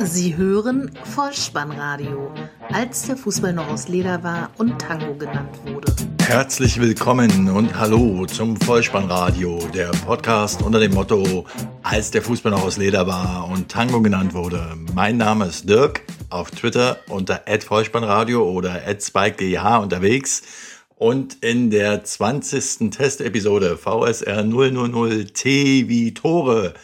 Sie hören Vollspannradio, als der Fußball noch aus Leder war und Tango genannt wurde. Herzlich willkommen und hallo zum Vollspannradio, der Podcast unter dem Motto, als der Fußball noch aus Leder war und Tango genannt wurde. Mein Name ist Dirk, auf Twitter unter @vollspannradio oder @spike_dh unterwegs. Und in der 20. Testepisode VSR 000 T wie Tore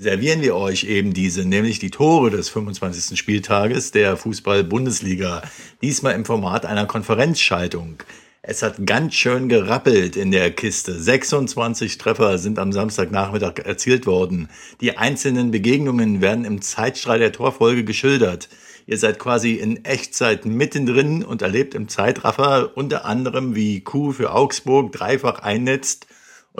servieren wir euch eben diese, nämlich die Tore des 25. Spieltages der Fußball-Bundesliga. Diesmal im Format einer Konferenzschaltung. Es hat ganz schön gerappelt in der Kiste. 26 Treffer sind am Samstagnachmittag erzielt worden. Die einzelnen Begegnungen werden im Zeitstrahl der Torfolge geschildert. Ihr seid quasi in Echtzeit mittendrin und erlebt im Zeitraffer unter anderem, wie Kuh für Augsburg dreifach einnetzt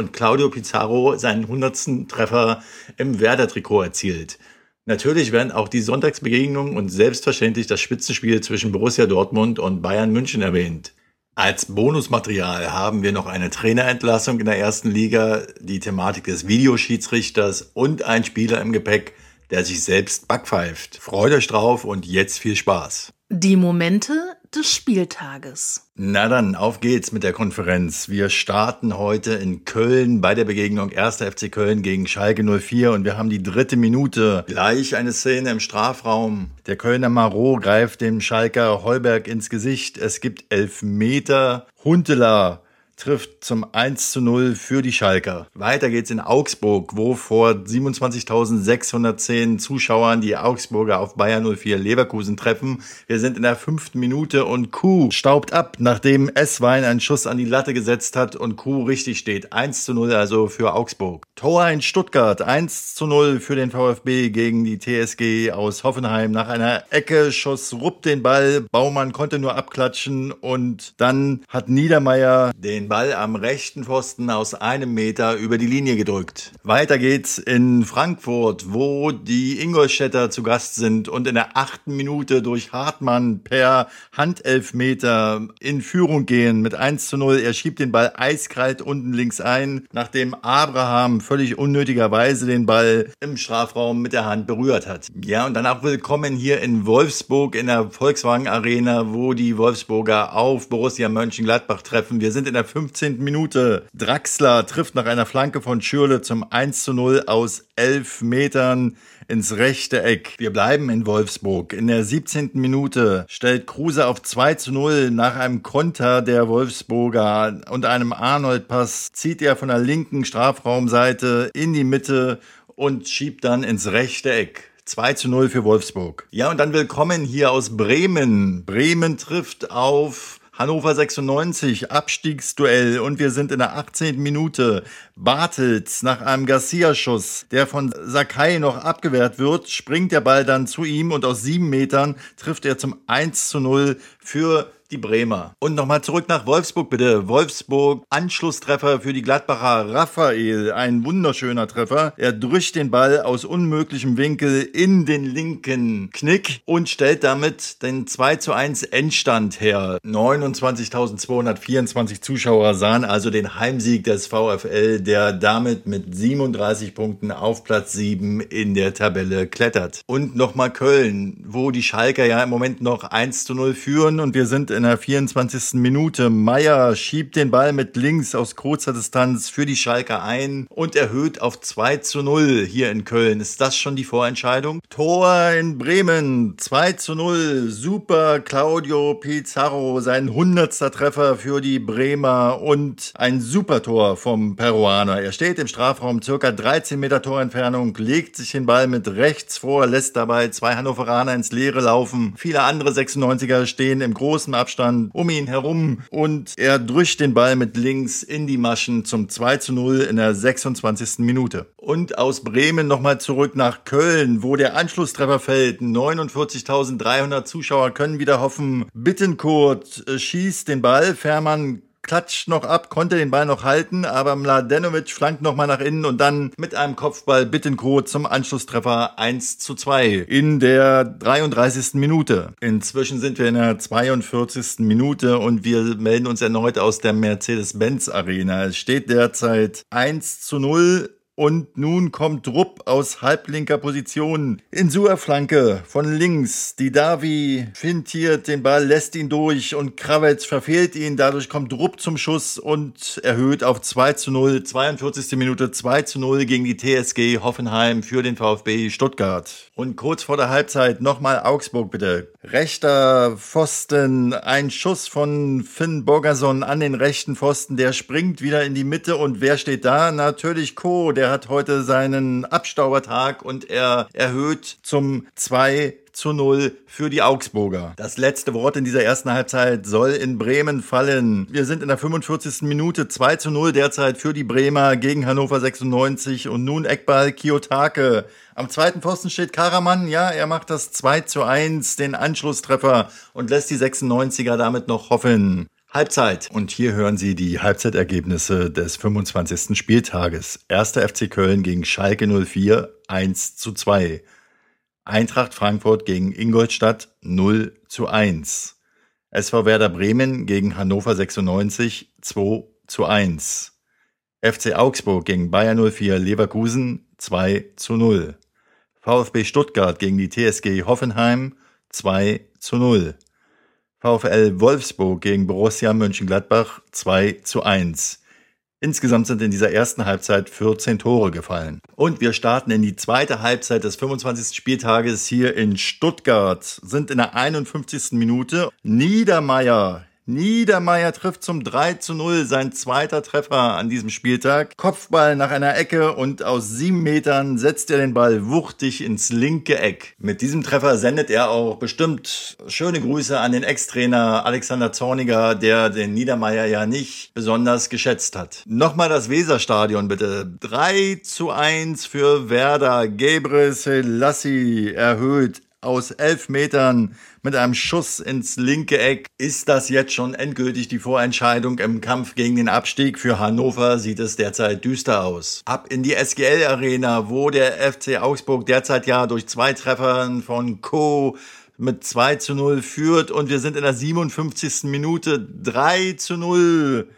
und Claudio Pizarro seinen hundertsten Treffer im Werder-Trikot erzielt. Natürlich werden auch die Sonntagsbegegnungen und selbstverständlich das Spitzenspiel zwischen Borussia Dortmund und Bayern München erwähnt. Als Bonusmaterial haben wir noch eine Trainerentlassung in der ersten Liga, die Thematik des Videoschiedsrichters und ein Spieler im Gepäck, der sich selbst backpfeift. Freut euch drauf und jetzt viel Spaß. Die Momente des Spieltages. Na dann, auf geht's mit der Konferenz. Wir starten heute in Köln bei der Begegnung 1. FC Köln gegen Schalke 04 und wir haben die dritte Minute. Gleich eine Szene im Strafraum. Der Kölner Marot greift dem Schalker Heuberg ins Gesicht. Es gibt elf Meter. Huntela trifft zum 1 zu 0 für die Schalker. Weiter geht's in Augsburg, wo vor 27.610 Zuschauern die Augsburger auf Bayern 04 Leverkusen treffen. Wir sind in der fünften Minute und Kuh staubt ab, nachdem Esswein einen Schuss an die Latte gesetzt hat und Kuh richtig steht. 1 zu 0 also für Augsburg. Tor in Stuttgart, 1 zu 0 für den VfB gegen die TSG aus Hoffenheim. Nach einer Ecke schoss Rupp den Ball, Baumann konnte nur abklatschen und dann hat Niedermeyer den Ball am rechten Pfosten aus einem Meter über die Linie gedrückt. Weiter geht's in Frankfurt, wo die Ingolstädter zu Gast sind und in der achten Minute durch Hartmann per Handelfmeter in Führung gehen mit 1 zu 0. Er schiebt den Ball eiskalt unten links ein, nachdem Abraham völlig unnötigerweise den Ball im Strafraum mit der Hand berührt hat. Ja, und dann auch willkommen hier in Wolfsburg in der Volkswagen Arena, wo die Wolfsburger auf Borussia Mönchengladbach treffen. Wir sind in der 15. Minute. Draxler trifft nach einer Flanke von Schürle zum 1 zu 0 aus 11 Metern ins rechte Eck. Wir bleiben in Wolfsburg. In der 17. Minute stellt Kruse auf 2 zu 0 nach einem Konter der Wolfsburger und einem Arnold-Pass zieht er von der linken Strafraumseite in die Mitte und schiebt dann ins rechte Eck. 2 zu 0 für Wolfsburg. Ja, und dann willkommen hier aus Bremen. Bremen trifft auf Hannover 96, Abstiegsduell und wir sind in der 18. Minute. Bartels nach einem Garcia-Schuss, der von Sakai noch abgewehrt wird, springt der Ball dann zu ihm und aus sieben Metern trifft er zum 1 zu 0 für die Bremer. Und nochmal zurück nach Wolfsburg bitte. Wolfsburg, Anschlusstreffer für die Gladbacher Raphael. Ein wunderschöner Treffer. Er drückt den Ball aus unmöglichem Winkel in den linken Knick und stellt damit den 2 zu 1 Endstand her. 29.224 Zuschauer sahen also den Heimsieg des VfL, der damit mit 37 Punkten auf Platz 7 in der Tabelle klettert. Und nochmal Köln, wo die Schalker ja im Moment noch 1 zu 0 führen und wir sind in in der 24. Minute. Meier schiebt den Ball mit links aus kurzer Distanz für die Schalker ein und erhöht auf 2 zu 0 hier in Köln. Ist das schon die Vorentscheidung? Tor in Bremen, 2 zu 0. Super Claudio Pizarro, sein 100. Treffer für die Bremer und ein super Tor vom Peruaner. Er steht im Strafraum circa 13 Meter Torentfernung, legt sich den Ball mit rechts vor, lässt dabei zwei Hannoveraner ins Leere laufen. Viele andere 96er stehen im großen Abstand Abstand um ihn herum und er drückt den Ball mit links in die Maschen zum 2 zu 0 in der 26. Minute. Und aus Bremen nochmal zurück nach Köln, wo der Anschlusstreffer fällt. 49.300 Zuschauer können wieder hoffen. Bittenkurt äh, schießt den Ball. Fährmann klatscht noch ab, konnte den Ball noch halten, aber Mladenovic flankt nochmal nach innen und dann mit einem Kopfball Bittencourt zum Anschlusstreffer 1 zu 2 in der 33. Minute. Inzwischen sind wir in der 42. Minute und wir melden uns erneut aus der Mercedes-Benz Arena. Es steht derzeit 1 zu 0 Und nun kommt Rupp aus halblinker Position in Suerflanke von links. Die Davi fintiert den Ball, lässt ihn durch und Krawetz verfehlt ihn. Dadurch kommt Rupp zum Schuss und erhöht auf 2 zu 0. 42. Minute 2 zu 0 gegen die TSG Hoffenheim für den VfB Stuttgart. Und kurz vor der Halbzeit nochmal Augsburg bitte. Rechter Pfosten, ein Schuss von Finn Borgerson an den rechten Pfosten. Der springt wieder in die Mitte und wer steht da? Natürlich Co. Der hat heute seinen Abstaubertag und er erhöht zum 2 zu 0 für die Augsburger. Das letzte Wort in dieser ersten Halbzeit soll in Bremen fallen. Wir sind in der 45. Minute 2 zu 0 derzeit für die Bremer gegen Hannover 96 und nun Eckball Kiyotake. Am zweiten Pfosten steht Karaman, ja, er macht das 2 zu 1, den Anschlusstreffer und lässt die 96er damit noch hoffen. Halbzeit. Und hier hören Sie die Halbzeitergebnisse des 25. Spieltages. 1. FC Köln gegen Schalke 04 1 zu 2. Eintracht Frankfurt gegen Ingolstadt 0 zu 1. SV Werder Bremen gegen Hannover 96 2 zu 1. FC Augsburg gegen Bayer 04 Leverkusen 2 zu 0. VfB Stuttgart gegen die TSG Hoffenheim 2 zu 0. VfL Wolfsburg gegen Borussia Mönchengladbach 2 zu 1. Insgesamt sind in dieser ersten Halbzeit 14 Tore gefallen. Und wir starten in die zweite Halbzeit des 25. Spieltages hier in Stuttgart, sind in der 51. Minute. Niedermeyer Niedermeyer trifft zum 3 zu 0, sein zweiter Treffer an diesem Spieltag. Kopfball nach einer Ecke und aus sieben Metern setzt er den Ball wuchtig ins linke Eck. Mit diesem Treffer sendet er auch bestimmt schöne Grüße an den Ex-Trainer Alexander Zorniger, der den Niedermeyer ja nicht besonders geschätzt hat. Nochmal das Weserstadion bitte. 3 zu 1 für Werder. Gebre Selassie erhöht aus elf Metern mit einem Schuss ins linke Eck. Ist das jetzt schon endgültig die Vorentscheidung im Kampf gegen den Abstieg? Für Hannover sieht es derzeit düster aus. Ab in die SGL Arena, wo der FC Augsburg derzeit ja durch zwei Treffern von Co mit 2 zu 0 führt und wir sind in der 57. Minute 3 zu 0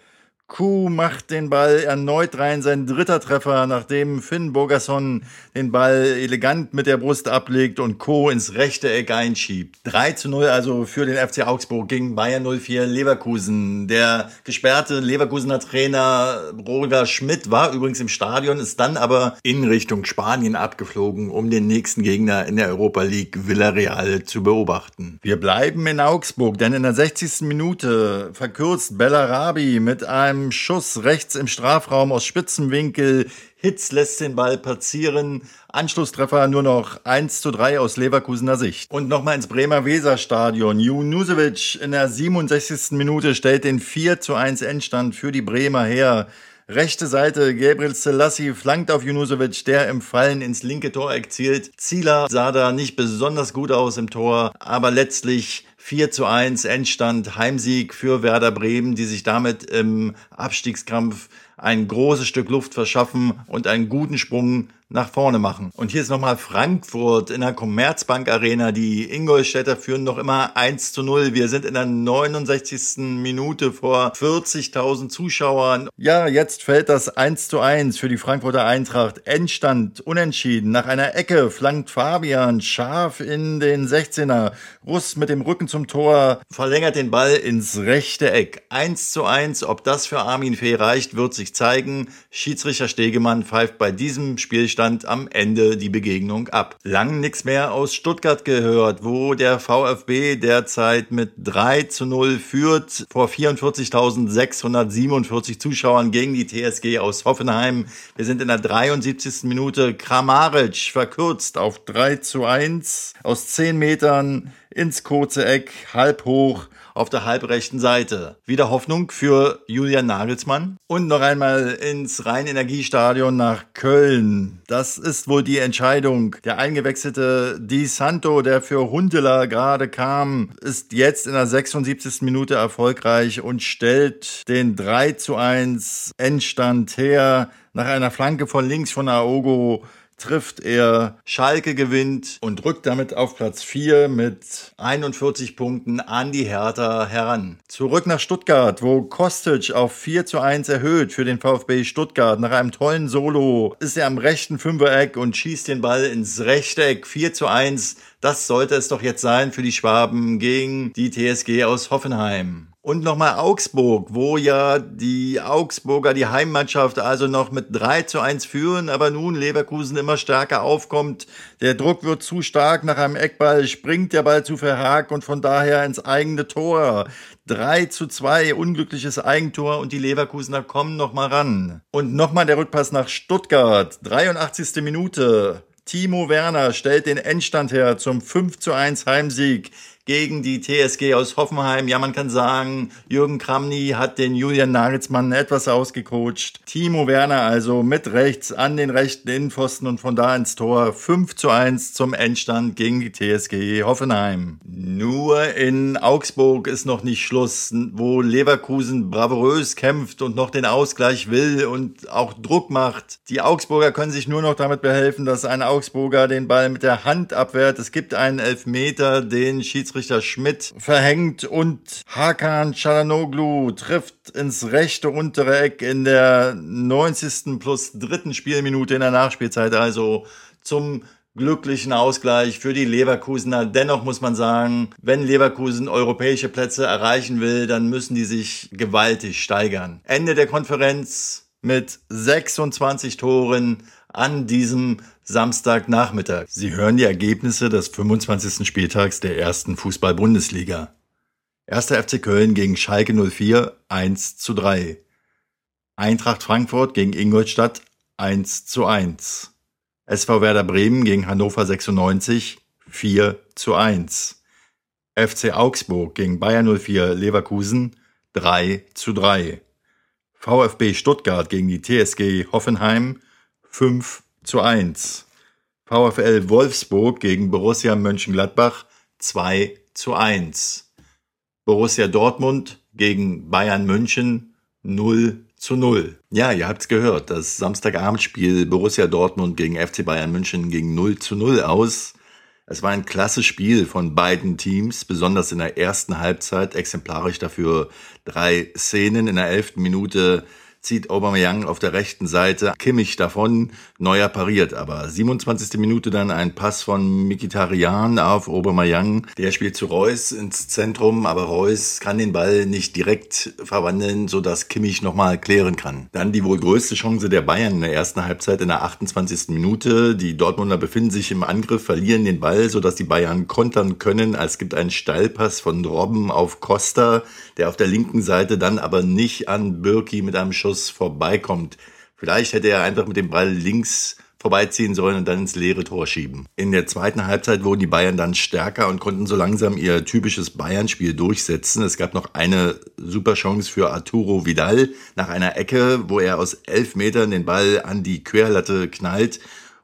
Kuh macht den Ball erneut rein, sein dritter Treffer, nachdem Finn Bogerson den Ball elegant mit der Brust ablegt und Co. ins rechte Eck einschiebt. 3 zu 0 also für den FC Augsburg gegen Bayern 04 Leverkusen. Der gesperrte Leverkusener Trainer Roger Schmidt war übrigens im Stadion, ist dann aber in Richtung Spanien abgeflogen, um den nächsten Gegner in der Europa League Villarreal zu beobachten. Wir bleiben in Augsburg, denn in der 60. Minute verkürzt Bellarabi mit einem Schuss rechts im Strafraum aus Spitzenwinkel. Hitz lässt den Ball passieren. Anschlusstreffer nur noch 1 zu 3 aus Leverkusener Sicht. Und nochmal ins Bremer Weserstadion. Junusevic in der 67. Minute stellt den 4 zu 1 Endstand für die Bremer her. Rechte Seite, Gabriel Selassie flankt auf Junusovic, der im Fallen ins linke Toreck zielt. Zieler sah da nicht besonders gut aus im Tor, aber letztlich 4 zu 1 Endstand, Heimsieg für Werder Bremen, die sich damit im Abstiegskampf ein großes Stück Luft verschaffen und einen guten Sprung nach vorne machen. Und hier ist nochmal Frankfurt in der Commerzbank Arena. Die Ingolstädter führen noch immer 1 zu 0. Wir sind in der 69. Minute vor 40.000 Zuschauern. Ja, jetzt fällt das 1 zu 1 für die Frankfurter Eintracht. Endstand unentschieden. Nach einer Ecke flankt Fabian scharf in den 16er. Russ mit dem Rücken zum Tor verlängert den Ball ins rechte Eck. 1 zu 1. Ob das für Armin Fee reicht, wird sich zeigen. Schiedsrichter Stegemann pfeift bei diesem Spielstand stand am Ende die Begegnung ab. Lang nichts mehr aus Stuttgart gehört, wo der VfB derzeit mit 3 zu 0 führt vor 44.647 Zuschauern gegen die TSG aus Hoffenheim. Wir sind in der 73. Minute. Kramaric verkürzt auf 3 zu 1 aus 10 Metern ins kurze Eck, halb hoch auf der halbrechten Seite. Wieder Hoffnung für Julian Nagelsmann. Und noch einmal ins Rhein-Energiestadion nach Köln. Das ist wohl die Entscheidung. Der eingewechselte Di Santo, der für Huntela gerade kam, ist jetzt in der 76. Minute erfolgreich und stellt den 3 zu 1 Endstand her. Nach einer Flanke von links von Aogo trifft er, Schalke gewinnt und rückt damit auf Platz 4 mit 41 Punkten an die Hertha heran. Zurück nach Stuttgart, wo Kostic auf 4 zu 1 erhöht für den VfB Stuttgart. Nach einem tollen Solo ist er am rechten Fünfereck und schießt den Ball ins Rechteck 4 zu 1. Das sollte es doch jetzt sein für die Schwaben gegen die TSG aus Hoffenheim. Und nochmal Augsburg, wo ja die Augsburger, die Heimmannschaft, also noch mit 3 zu 1 führen, aber nun Leverkusen immer stärker aufkommt. Der Druck wird zu stark. Nach einem Eckball springt der Ball zu Verhaag und von daher ins eigene Tor. 3 zu 2, unglückliches Eigentor und die Leverkusener kommen nochmal ran. Und nochmal der Rückpass nach Stuttgart. 83. Minute. Timo Werner stellt den Endstand her zum 5 zu 1 Heimsieg gegen die TSG aus Hoffenheim. Ja, man kann sagen, Jürgen Kramny hat den Julian Nagelsmann etwas ausgecoacht. Timo Werner also mit rechts an den rechten Innenpfosten und von da ins Tor. 5 zu 1 zum Endstand gegen die TSG Hoffenheim. Nur in Augsburg ist noch nicht Schluss, wo Leverkusen bravourös kämpft und noch den Ausgleich will und auch Druck macht. Die Augsburger können sich nur noch damit behelfen, dass ein Augsburger den Ball mit der Hand abwehrt. Es gibt einen Elfmeter, den Schiedsrichter Schiedsrichter Schmidt verhängt und Hakan Çalhanoğlu trifft ins rechte untere Eck in der 90. plus dritten Spielminute in der Nachspielzeit, also zum glücklichen Ausgleich für die Leverkusener. Dennoch muss man sagen, wenn Leverkusen europäische Plätze erreichen will, dann müssen die sich gewaltig steigern. Ende der Konferenz mit 26 Toren an diesem Samstagnachmittag. Sie hören die Ergebnisse des 25. Spieltags der ersten Fußball-Bundesliga. 1. FC Köln gegen Schalke 04 1 zu 3. Eintracht Frankfurt gegen Ingolstadt 1 zu 1. SV Werder Bremen gegen Hannover 96 4 zu 1. FC Augsburg gegen Bayern 04 Leverkusen 3 zu 3. VfB Stuttgart gegen die TSG Hoffenheim 5 zu 1. VfL Wolfsburg gegen Borussia Mönchengladbach 2 zu 1. Borussia Dortmund gegen Bayern München 0 zu 0. Ja, ihr habt's gehört, das Samstagabendspiel Borussia Dortmund gegen FC Bayern München ging 0 zu 0 aus. Es war ein klasse Spiel von beiden Teams, besonders in der ersten Halbzeit, exemplarisch dafür drei Szenen. In der elften Minute zieht Aubameyang auf der rechten Seite Kimmich davon. Neuer pariert aber. 27. Minute dann ein Pass von Mikitarian auf Aubameyang. Der spielt zu Reus ins Zentrum, aber Reus kann den Ball nicht direkt verwandeln, sodass Kimmich nochmal klären kann. Dann die wohl größte Chance der Bayern in der ersten Halbzeit in der 28. Minute. Die Dortmunder befinden sich im Angriff, verlieren den Ball, sodass die Bayern kontern können. Es gibt einen Steilpass von Robben auf Costa, der auf der linken Seite dann aber nicht an Birki mit einem Schuss Schuss vorbeikommt. Vielleicht hätte er einfach mit dem Ball links vorbeiziehen sollen und dann ins leere Tor schieben. In der zweiten Halbzeit wurden die Bayern dann stärker und konnten so langsam ihr typisches Bayern-Spiel durchsetzen. Es gab noch eine super Chance für Arturo Vidal nach einer Ecke, wo er aus elf Metern den Ball an die Querlatte knallt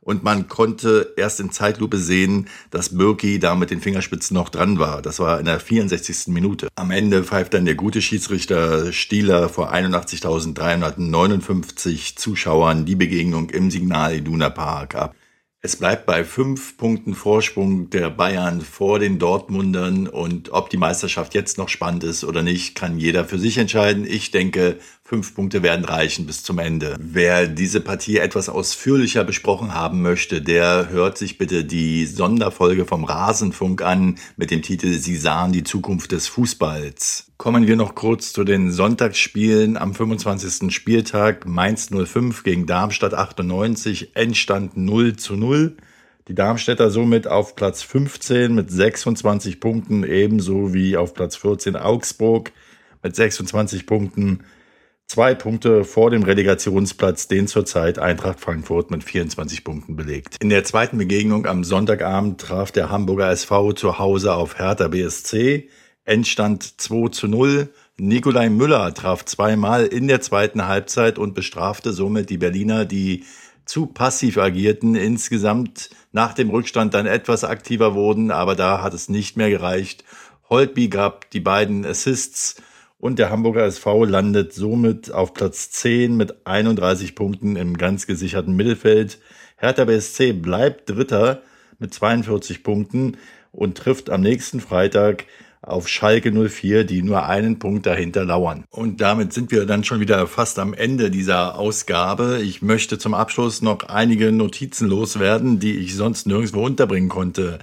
und man konnte erst in Zeitlupe sehen, dass Birki da mit den Fingerspitzen noch dran war. Das war in der 64. Minute. Am Ende pfeift dann der gute Schiedsrichter Stieler vor 81.359 Zuschauern die Begegnung im Signal Iduna Park ab. Es bleibt bei fünf Punkten Vorsprung der Bayern vor den Dortmundern und ob die Meisterschaft jetzt noch spannend ist oder nicht, kann jeder für sich entscheiden. Ich denke, fünf Punkte werden reichen bis zum Ende. Wer diese Partie etwas ausführlicher besprochen haben möchte, der hört sich bitte die Sonderfolge vom Rasenfunk an mit dem Titel Sie sahen die Zukunft des Fußballs. Kommen wir noch kurz zu den Sonntagsspielen am 25. Spieltag. Mainz 05 gegen Darmstadt 98, Endstand 0 zu 0. Die Darmstädter somit auf Platz 15 mit 26 Punkten, ebenso wie auf Platz 14 Augsburg mit 26 Punkten. Zwei Punkte vor dem Relegationsplatz, den zurzeit Eintracht Frankfurt mit 24 Punkten belegt. In der zweiten Begegnung am Sonntagabend traf der Hamburger SV zu Hause auf Hertha BSC. Endstand 2 zu 0. Nikolai Müller traf zweimal in der zweiten Halbzeit und bestrafte somit die Berliner, die zu passiv agierten, insgesamt nach dem Rückstand dann etwas aktiver wurden, aber da hat es nicht mehr gereicht. Holtby gab die beiden Assists und der Hamburger SV landet somit auf Platz 10 mit 31 Punkten im ganz gesicherten Mittelfeld. Hertha BSC bleibt Dritter mit 42 Punkten und trifft am nächsten Freitag auf Schalke 04, die nur einen Punkt dahinter lauern. Und damit sind wir dann schon wieder fast am Ende dieser Ausgabe. Ich möchte zum Abschluss noch einige Notizen loswerden, die ich sonst nirgendwo unterbringen konnte.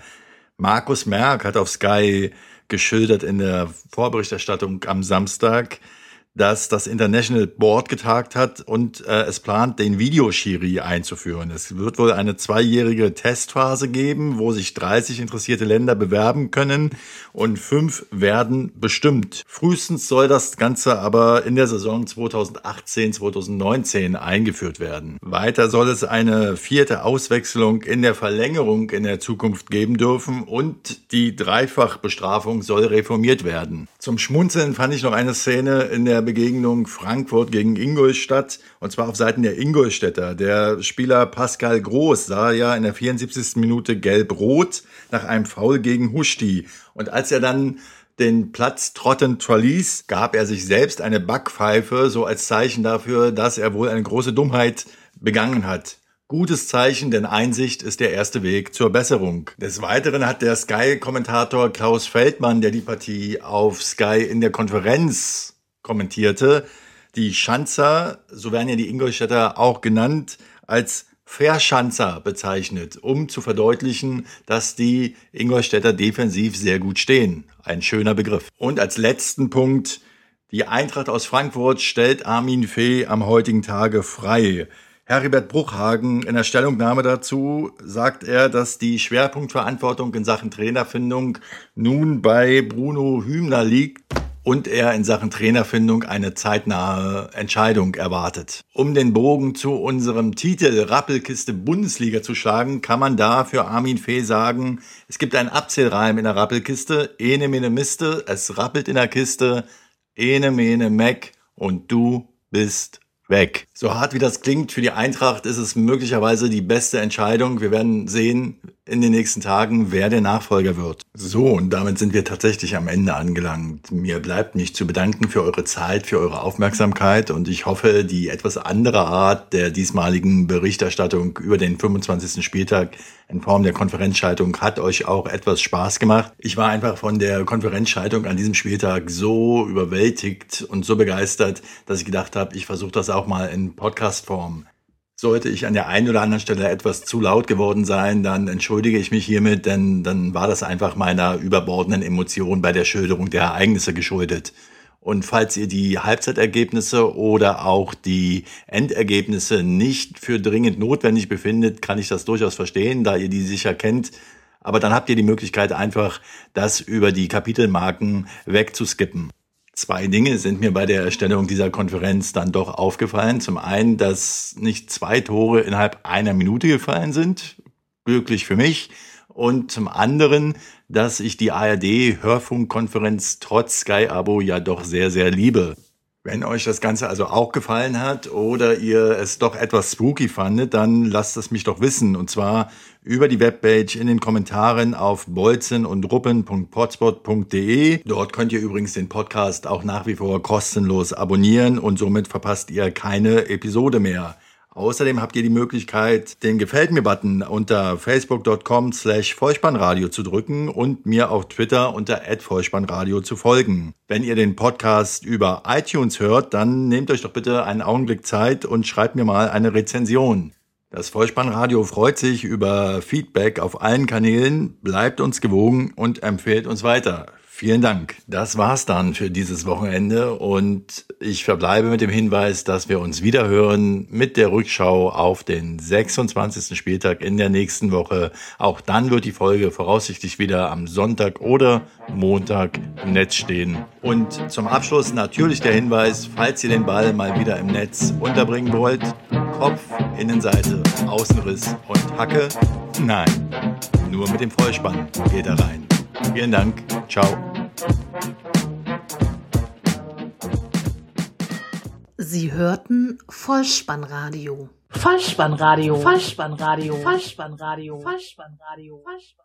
Markus Merck hat auf Sky geschildert in der Vorberichterstattung am Samstag, dass das International Board getagt hat und äh, es plant, den Videoschiri einzuführen. Es wird wohl eine zweijährige Testphase geben, wo sich 30 interessierte Länder bewerben können und fünf werden bestimmt. Frühestens soll das Ganze aber in der Saison 2018, 2019 eingeführt werden. Weiter soll es eine vierte Auswechslung in der Verlängerung in der Zukunft geben dürfen und die Dreifachbestrafung soll reformiert werden. Zum Schmunzeln fand ich noch eine Szene in der Begegnung Frankfurt gegen Ingolstadt und zwar auf Seiten der Ingolstädter. Der Spieler Pascal Groß sah ja in der 74. Minute gelb-rot nach einem Foul gegen Huschti. Und als er dann den Platz trottend verließ, gab er sich selbst eine Backpfeife, so als Zeichen dafür, dass er wohl eine große Dummheit begangen hat. Gutes Zeichen, denn Einsicht ist der erste Weg zur Besserung. Des Weiteren hat der Sky-Kommentator Klaus Feldmann, der die Partie auf Sky in der Konferenz kommentierte, die Schanzer, so werden ja die Ingolstädter auch genannt, als Verschanzer bezeichnet, um zu verdeutlichen, dass die Ingolstädter defensiv sehr gut stehen. Ein schöner Begriff. Und als letzten Punkt, die Eintracht aus Frankfurt stellt Armin Fee am heutigen Tage frei. Heribert Bruchhagen in der Stellungnahme dazu sagt er, dass die Schwerpunktverantwortung in Sachen Trainerfindung nun bei Bruno Hübner liegt und er in Sachen Trainerfindung eine zeitnahe Entscheidung erwartet. Um den Bogen zu unserem Titel Rappelkiste Bundesliga zu schlagen, kann man da für Armin Fee sagen, es gibt einen Abzählreim in der Rappelkiste, ene mene miste, es rappelt in der Kiste, ene mene meck und du bist weg. So hart wie das klingt, für die Eintracht ist es möglicherweise die beste Entscheidung. Wir werden sehen in den nächsten Tagen, wer der Nachfolger wird. So, und damit sind wir tatsächlich am Ende angelangt. Mir bleibt mich zu bedanken für eure Zeit, für eure Aufmerksamkeit und ich hoffe, die etwas andere Art der diesmaligen Berichterstattung über den 25. Spieltag in Form der Konferenzschaltung hat euch auch etwas Spaß gemacht. Ich war einfach von der Konferenzschaltung an diesem Spieltag so überwältigt und so begeistert, dass ich gedacht habe, ich versuche das auch mal in Podcast-Form. Sollte ich an der einen oder anderen Stelle etwas zu laut geworden sein, dann entschuldige ich mich hiermit, denn dann war das einfach meiner überbordenden Emotion bei der Schilderung der Ereignisse geschuldet. Und falls ihr die Halbzeitergebnisse oder auch die Endergebnisse nicht für dringend notwendig befindet, kann ich das durchaus verstehen, da ihr die sicher kennt. Aber dann habt ihr die Möglichkeit einfach, das über die Kapitelmarken wegzuskippen. Zwei Dinge sind mir bei der Erstellung dieser Konferenz dann doch aufgefallen. Zum einen, dass nicht zwei Tore innerhalb einer Minute gefallen sind. Glücklich für mich. Und zum anderen, dass ich die ARD-Hörfunkkonferenz trotz Sky-Abo ja doch sehr, sehr liebe. Wenn euch das Ganze also auch gefallen hat oder ihr es doch etwas spooky fandet, dann lasst es mich doch wissen. Und zwar über die Webpage in den Kommentaren auf bolzen und ruppen.potspot.de. Dort könnt ihr übrigens den Podcast auch nach wie vor kostenlos abonnieren und somit verpasst ihr keine Episode mehr. Außerdem habt ihr die Möglichkeit, den Gefällt mir-Button unter facebook.com slash Vollspannradio zu drücken und mir auf Twitter unter Vollspannradio zu folgen. Wenn ihr den Podcast über iTunes hört, dann nehmt euch doch bitte einen Augenblick Zeit und schreibt mir mal eine Rezension. Das Vollspannradio freut sich über Feedback auf allen Kanälen, bleibt uns gewogen und empfehlt uns weiter. Vielen Dank. Das war's dann für dieses Wochenende und ich verbleibe mit dem Hinweis, dass wir uns wieder hören mit der Rückschau auf den 26. Spieltag in der nächsten Woche. Auch dann wird die Folge voraussichtlich wieder am Sonntag oder Montag im Netz stehen. Und zum Abschluss natürlich der Hinweis, falls ihr den Ball mal wieder im Netz unterbringen wollt, Kopf, Innenseite, Außenriss und Hacke. Nein, nur mit dem Vollspann geht er rein. Vielen Dank. Ciao. Sie hörten Vollspannradio. Vollspannradio. Vollspannradio. Vollspannradio. Vollspannradio. Vollspannradio.